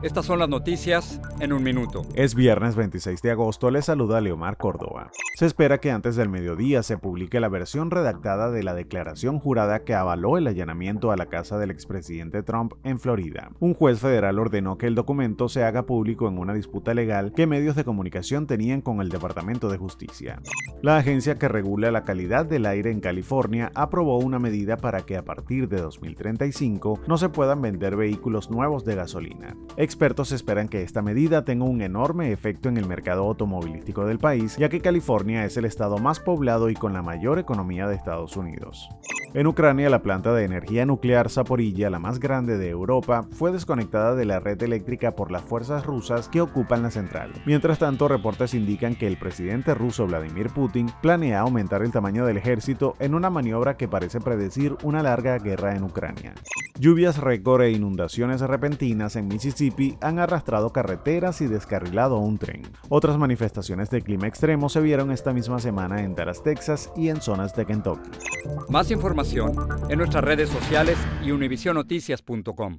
Estas son las noticias en un minuto. Es viernes 26 de agosto, le saluda Leomar Córdoba. Se espera que antes del mediodía se publique la versión redactada de la declaración jurada que avaló el allanamiento a la casa del expresidente Trump en Florida. Un juez federal ordenó que el documento se haga público en una disputa legal que medios de comunicación tenían con el Departamento de Justicia. La agencia que regula la calidad del aire en California aprobó una medida para que a partir de 2035 no se puedan vender vehículos nuevos de gasolina. Expertos esperan que esta medida tenga un enorme efecto en el mercado automovilístico del país, ya que California es el estado más poblado y con la mayor economía de Estados Unidos. En Ucrania, la planta de energía nuclear Zaporilla, la más grande de Europa, fue desconectada de la red eléctrica por las fuerzas rusas que ocupan la central. Mientras tanto, reportes indican que el presidente ruso Vladimir Putin planea aumentar el tamaño del ejército en una maniobra que parece predecir una larga guerra en Ucrania. Lluvias récord e inundaciones repentinas en Mississippi han arrastrado carreteras y descarrilado un tren. Otras manifestaciones de clima extremo se vieron esta misma semana en Dallas, Texas y en zonas de Kentucky. Más información en nuestras redes sociales y univisionoticias.com.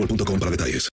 boostmobile.com para detalles.